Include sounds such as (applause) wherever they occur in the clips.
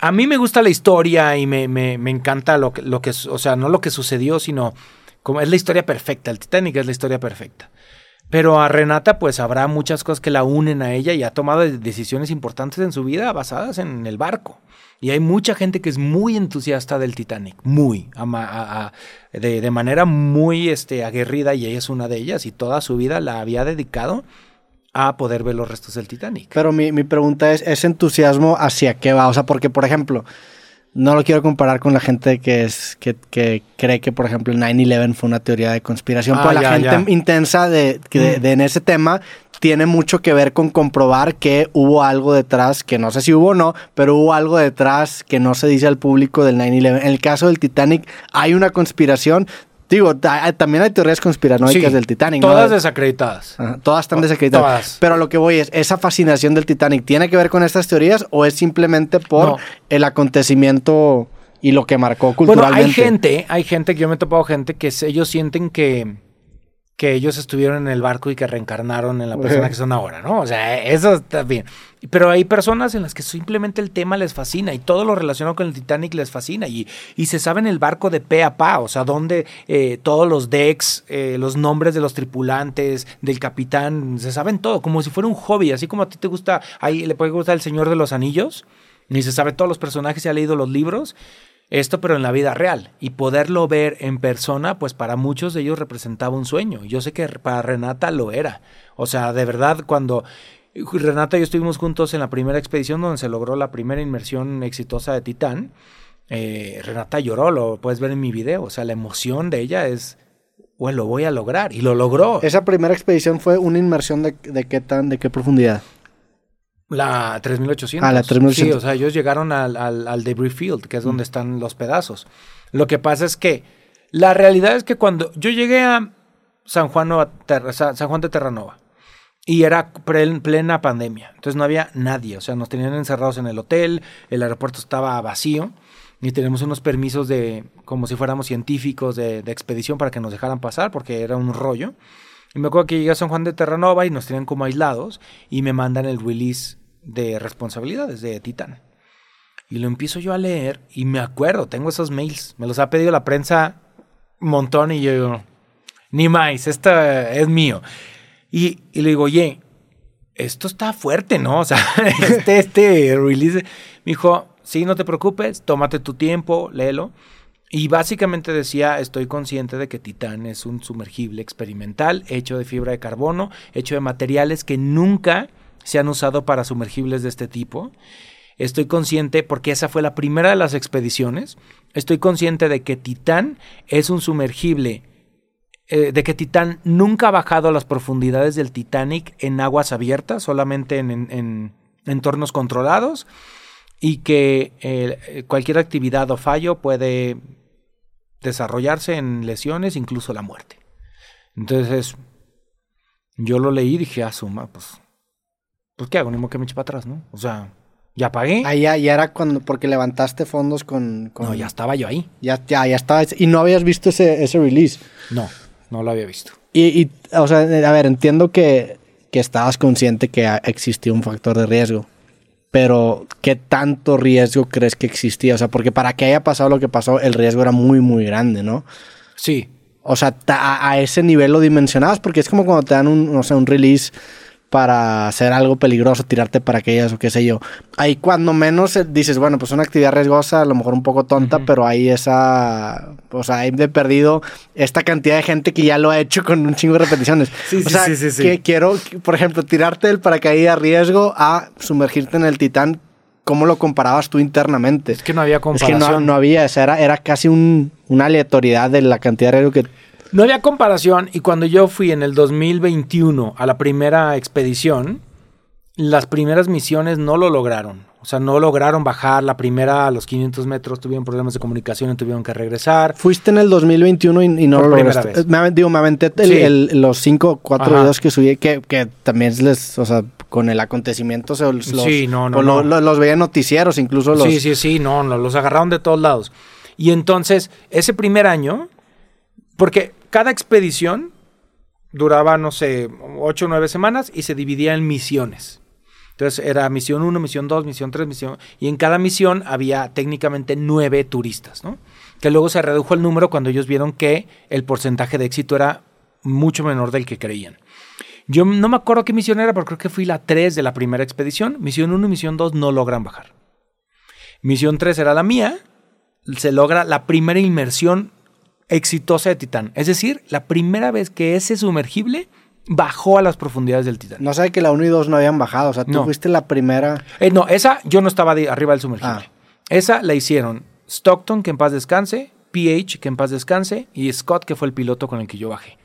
a mí me gusta la historia y me, me, me encanta lo que, lo que, o sea, no lo que sucedió, sino como es la historia perfecta. El Titanic es la historia perfecta. Pero a Renata, pues habrá muchas cosas que la unen a ella y ha tomado decisiones importantes en su vida basadas en el barco. Y hay mucha gente que es muy entusiasta del Titanic, muy, de, de, manera muy este, aguerrida, y ella es una de ellas, y toda su vida la había dedicado a poder ver los restos del Titanic. Pero mi, mi pregunta es, ¿ese entusiasmo hacia qué va? O sea, porque, por ejemplo, no lo quiero comparar con la gente que es que, que cree que, por ejemplo, el 9-11 fue una teoría de conspiración. Ah, pero la gente intensa de, de, de, en ese tema tiene mucho que ver con comprobar que hubo algo detrás, que no sé si hubo o no, pero hubo algo detrás que no se dice al público del 9-11. En el caso del Titanic hay una conspiración. Digo, también hay teorías conspiranoicas del Titanic. Todas desacreditadas. todas están desacreditadas. Pero lo que voy es, ¿esa fascinación del Titanic tiene que ver con estas teorías o es simplemente por el acontecimiento y lo que marcó culturalmente? Bueno, hay gente, hay gente que yo me he topado gente que ellos sienten que que ellos estuvieron en el barco y que reencarnaron en la persona que son ahora, ¿no? O sea, eso está bien. Pero hay personas en las que simplemente el tema les fascina y todo lo relacionado con el Titanic les fascina y, y se sabe en el barco de pe a pa, o sea, donde eh, todos los decks, eh, los nombres de los tripulantes, del capitán, se saben todo, como si fuera un hobby, así como a ti te gusta, ahí le puede gustar El Señor de los Anillos, ni se sabe todos los personajes, se ha leído los libros, esto pero en la vida real y poderlo ver en persona, pues para muchos de ellos representaba un sueño. Yo sé que para Renata lo era. O sea, de verdad, cuando Renata y yo estuvimos juntos en la primera expedición donde se logró la primera inmersión exitosa de Titán, eh, Renata lloró, lo puedes ver en mi video. O sea, la emoción de ella es, bueno, lo voy a lograr y lo logró. Esa primera expedición fue una inmersión de, de qué tan, de qué profundidad. La 3800. Ah, la 3800. Sí, o sea, ellos llegaron al, al, debris field, que es donde mm. están los pedazos. Lo que pasa es que la realidad es que cuando yo llegué a San Juan, San Juan de Terranova y era plena pandemia, entonces no había nadie, o sea, nos tenían encerrados en el hotel, el aeropuerto estaba vacío y tenemos unos permisos de, como si fuéramos científicos de, de expedición para que nos dejaran pasar porque era un rollo. Y me acuerdo que llegué a San Juan de Terranova y nos tenían como aislados y me mandan el release de responsabilidades de Titán. Y lo empiezo yo a leer y me acuerdo, tengo esos mails, me los ha pedido la prensa un montón y yo digo, ni más, esto es mío. Y, le digo, oye, esto está fuerte, ¿no? O sea, (laughs) este, este release, me dijo, sí, no te preocupes, tómate tu tiempo, léelo. Y básicamente decía, estoy consciente de que Titán es un sumergible experimental hecho de fibra de carbono, hecho de materiales que nunca se han usado para sumergibles de este tipo. Estoy consciente, porque esa fue la primera de las expediciones, estoy consciente de que Titán es un sumergible, eh, de que Titán nunca ha bajado a las profundidades del Titanic en aguas abiertas, solamente en, en entornos controlados, y que eh, cualquier actividad o fallo puede desarrollarse en lesiones, incluso la muerte. Entonces, yo lo leí y dije, ah, suma, pues, pues qué hago, ni modo que me eche para atrás, ¿no? O sea, ya pagué. Ah, ya, ya era cuando, porque levantaste fondos con, No, ya estaba yo ahí. Ya, ya, ya estaba. Y no habías visto ese, ese release. No, no lo había visto. Y, y o sea, a ver, entiendo que, que estabas consciente que existía un factor de riesgo pero ¿qué tanto riesgo crees que existía? O sea, porque para que haya pasado lo que pasó, el riesgo era muy, muy grande, ¿no? Sí. O sea, a, ese nivel lo dimensionabas, porque es como cuando te dan un, o sea, un release para hacer algo peligroso, tirarte para aquellas o qué sé yo. Ahí cuando menos eh, dices, bueno, pues una actividad riesgosa, a lo mejor un poco tonta, pero ahí esa, o sea, hay de perdido esta cantidad de gente que ya lo ha hecho con un chingo de repeticiones. Sí, o sea, sí, sí, sí, que quiero, por ejemplo, tirarte el paracaídas riesgo a sumergirte en el titán. ¿Cómo lo comparabas tú internamente? Es que no había comparación. Es que no, no había, era, era casi un, una aleatoriedad de la cantidad de riesgo que no había comparación y cuando yo fui en el 2021 a la primera expedición, las primeras misiones no lo lograron. O sea, no lograron bajar la primera a los 500 metros, tuvieron problemas de comunicación y tuvieron que regresar. Fuiste en el 2021 y, no lo lograste. Me, digo, me aventé los 5, 4 videos que subí, que, que, también les, o sea, con el acontecimiento se los, sí, no, no, los, los veía noticieros, incluso los... Sí, sí, sí, no, los agarraron de todos lados. Y entonces, ese primer año, porque cada expedición duraba, no sé, ocho o nueve semanas y se dividía en misiones. Entonces era misión 1, misión 2, misión 3, misión... Y en cada misión había técnicamente nueve turistas, ¿no? Que luego se redujo el número cuando ellos vieron que el porcentaje de éxito era mucho menor del que creían. Yo no me acuerdo qué misión era, pero creo que fui la 3 de la primera expedición. Misión 1 y misión 2 no logran bajar. Misión 3 era la mía. Se logra la primera inmersión exitosa de Titán. Es decir, la primera vez que ese sumergible bajó a las profundidades del Titán. No sabe que la 1 y 2 no habían bajado, o sea, tú fuiste la primera. Eh, no, esa yo no estaba arriba del sumergible. Ah. Esa la hicieron Stockton, que en paz descanse, PH, que en paz descanse, y Scott, que fue el piloto con el que yo bajé.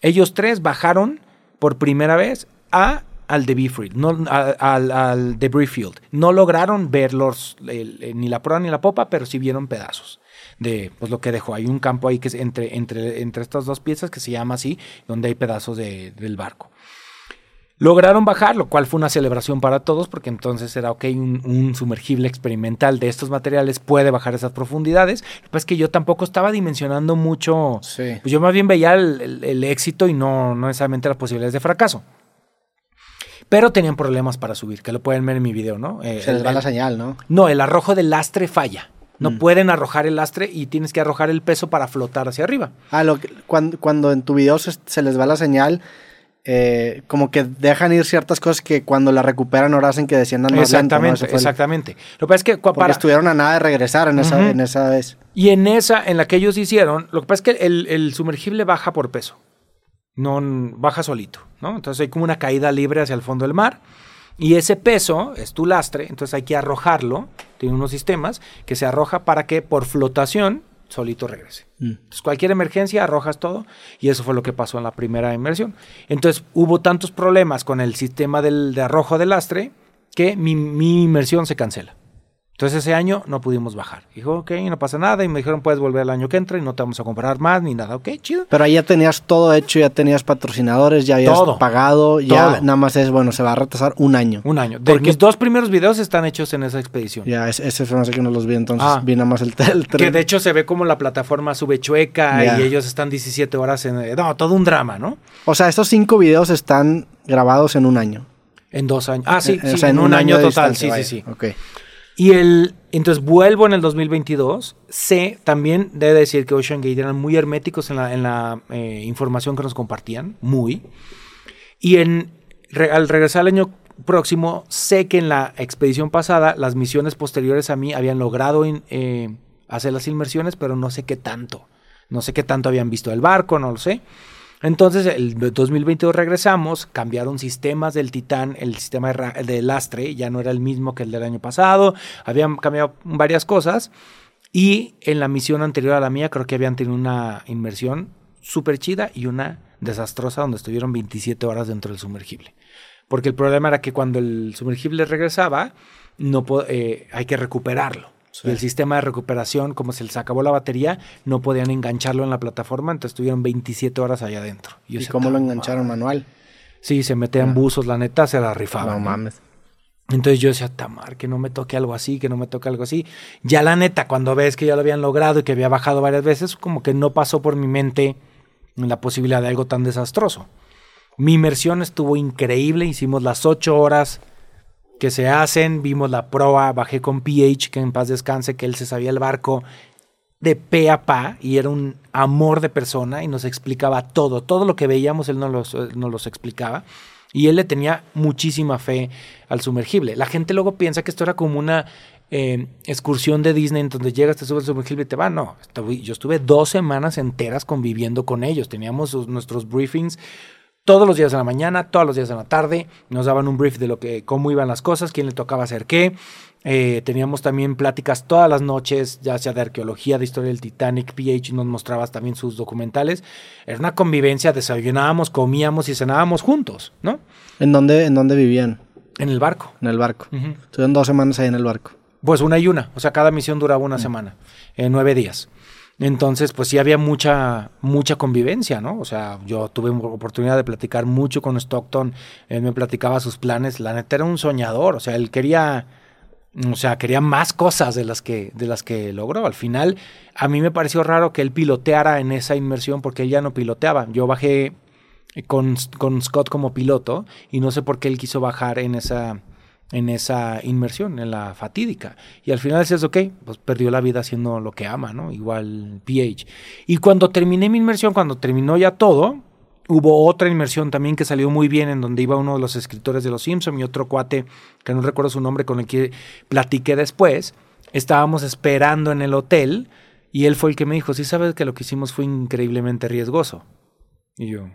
Ellos tres bajaron por primera vez a al debris field, no, al, al, debris field. No lograron ver los, ni la proa ni la popa, pero sí vieron pedazos de pues, lo que dejó. Hay un campo ahí que es entre, entre, entre estas dos piezas que se llama así, donde hay pedazos de, del barco. Lograron bajar, lo cual fue una celebración para todos, porque entonces era, ok, un, sumergible experimental de estos materiales puede bajar esas profundidades. Lo que pasa es que yo tampoco estaba dimensionando mucho. Pues yo más bien veía el, éxito y no, no necesariamente las posibilidades de fracaso. Pero tenían problemas para subir, que lo pueden ver en mi video, ¿no? Eh, Se les va la señal, ¿no? No, el arrojo del lastre falla. No mm. pueden arrojar el lastre y tienes que arrojar el peso para flotar hacia arriba. Ah, lo cuando, cuando en tu video se, les va la señal, eh, como que dejan ir ciertas cosas que cuando la recuperan ahora hacen que desciendan más Exactamente, lento, exactamente. Lo que pasa es que para... estuvieron a nada de regresar en, esa, en esa vez. Y en esa, en la que ellos hicieron, lo que pasa es que el, el sumergible baja por peso. No baja solito, ¿no? Entonces hay como una caída libre hacia el fondo del mar. Y ese peso es tu lastre, entonces hay que arrojarlo. Tiene unos sistemas que se arroja para que por flotación solito regrese. Mm. Entonces, cualquier emergencia arrojas todo y eso fue lo que pasó en la primera inmersión. Entonces, hubo tantos problemas con el sistema del, de arrojo del lastre que mi, mi inmersión se cancela. Entonces ese año no pudimos bajar. Dijo, ok, no pasa nada. Y me dijeron, puedes volver el año que entra y no te vamos a comprar más ni nada. Ok, chido. Pero ahí ya tenías todo hecho, ya tenías patrocinadores, ya habías pagado. Ya nada más es, bueno, se va a retrasar un año. Un año. Porque mis dos primeros videos están hechos en esa expedición. Ya, ese fue no sé que no los vi, entonces ah. vi nada más el, el Que de hecho se ve como la plataforma sube chueca y ellos están 17 horas en... No, todo un drama, ¿no? O sea, estos cinco videos están grabados en un año. En dos años. Ah, sí, sí, en, un, año, total, sí, sí, sí. Ok. Y el, entonces vuelvo en el 2022. Sé también, debe decir que Ocean Gate eran muy herméticos en la, en la eh, información que nos compartían, muy. Y en, al regresar al año próximo, sé que en la expedición pasada, las misiones posteriores a mí habían logrado eh, hacer las inmersiones, pero no sé qué tanto. No sé qué tanto habían visto el barco, no lo sé. Entonces, el 2022 regresamos, cambiaron sistemas del Titán, el sistema de, lastre ya no era el mismo que el del año pasado, habían cambiado varias cosas. Y en la misión anterior a la mía, creo que habían tenido una inmersión súper chida y una desastrosa donde estuvieron 27 horas dentro del sumergible. Porque el problema era que cuando el sumergible regresaba, no eh, hay que recuperarlo el sistema de recuperación, como se les acabó la batería, no podían engancharlo en la plataforma, entonces estuvieron 27 horas allá adentro. ¿Y, cómo lo engancharon manual? Sí, se metían ah. buzos, la neta se la rifaban. No mames. Entonces yo decía, Tamar, que no me toque algo así, que no me toque algo así. Ya la neta, cuando ves que ya lo habían logrado y que había bajado varias veces, como que no pasó por mi mente la posibilidad de algo tan desastroso. Mi inmersión estuvo increíble, hicimos las ocho horas que se hacen. Vimos la proa, bajé con PH, que en paz descanse, que él se sabía el barco de pe a pa y era un amor de persona y nos explicaba todo. Todo lo que veíamos él nos los, los explicaba. Y él le tenía muchísima fe al sumergible. La gente luego piensa que esto era como una eh, excursión de Disney en donde llegas, te subes al sumergible y te va. No, yo estuve dos semanas enteras conviviendo con ellos. Teníamos nuestros briefings todos los días de la mañana, todos los días de la tarde, nos daban un brief de lo que, cómo iban las cosas, quién le tocaba hacer qué. Eh, teníamos también pláticas todas las noches, ya sea de arqueología, de historia del Titanic, PH nos mostrabas también sus documentales. Era una convivencia, desayunábamos, comíamos y cenábamos juntos, ¿no? ¿En dónde, en dónde vivían? En el barco. En el barco. Estuvieron dos semanas ahí en el barco. Pues una y una, o sea, cada misión duraba una semana, en nueve días. Entonces, pues sí había mucha, mucha convivencia, ¿no? O sea, yo tuve oportunidad de platicar mucho con Stockton, él me platicaba sus planes, la neta era un soñador, o sea, él quería, o sea, quería más cosas de las que, de las que logró. Al final, a mí me pareció raro que él piloteara en esa inmersión porque él ya no piloteaba. Yo bajé con, con Scott como piloto y no sé por qué él quiso bajar en esa en esa inmersión, en la fatídica. Y al final dices, ok, pues perdió la vida haciendo lo que ama, ¿no? Igual PH. Y cuando terminé mi inmersión, cuando terminó ya todo, hubo otra inmersión también que salió muy bien, en donde iba uno de los escritores de Los Simpson y otro cuate, que no recuerdo su nombre, con el que platiqué después. Estábamos esperando en el hotel y él fue el que me dijo, sí sabes que lo que hicimos fue increíblemente riesgoso. Y yo,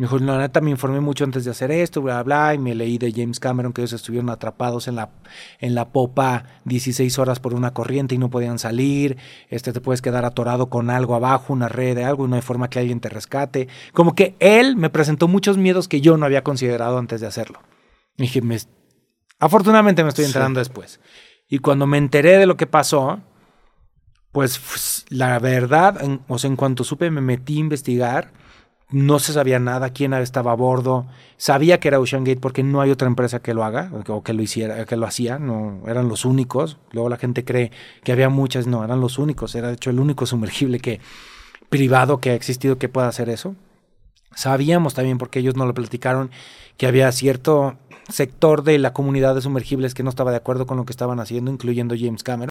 me dijo, la neta me informé mucho antes de hacer esto, bla, bla, y me leí de James Cameron que ellos estuvieron atrapados en la, en la popa 16 horas por una corriente y no podían salir, este te puedes quedar atorado con algo abajo, una red de algo y no hay forma que alguien te rescate. Como que él me presentó muchos miedos que yo no había considerado antes de hacerlo. Y dije, me, afortunadamente me estoy enterando después. Y cuando me enteré de lo que pasó, pues la verdad, o sea, en cuanto supe me metí a investigar no se sabía nada, quién estaba a bordo. Sabía que era Ocean Gate porque no hay otra empresa que lo haga o que lo hiciera, que lo hacía, no eran los únicos. Luego la gente cree que había muchas, no, eran los únicos, era de hecho el único sumergible que privado que ha existido que pueda hacer eso. Sabíamos también porque ellos nos lo platicaron que había cierto sector de la comunidad de sumergibles que no estaba de acuerdo con lo que estaban haciendo, incluyendo James Cameron.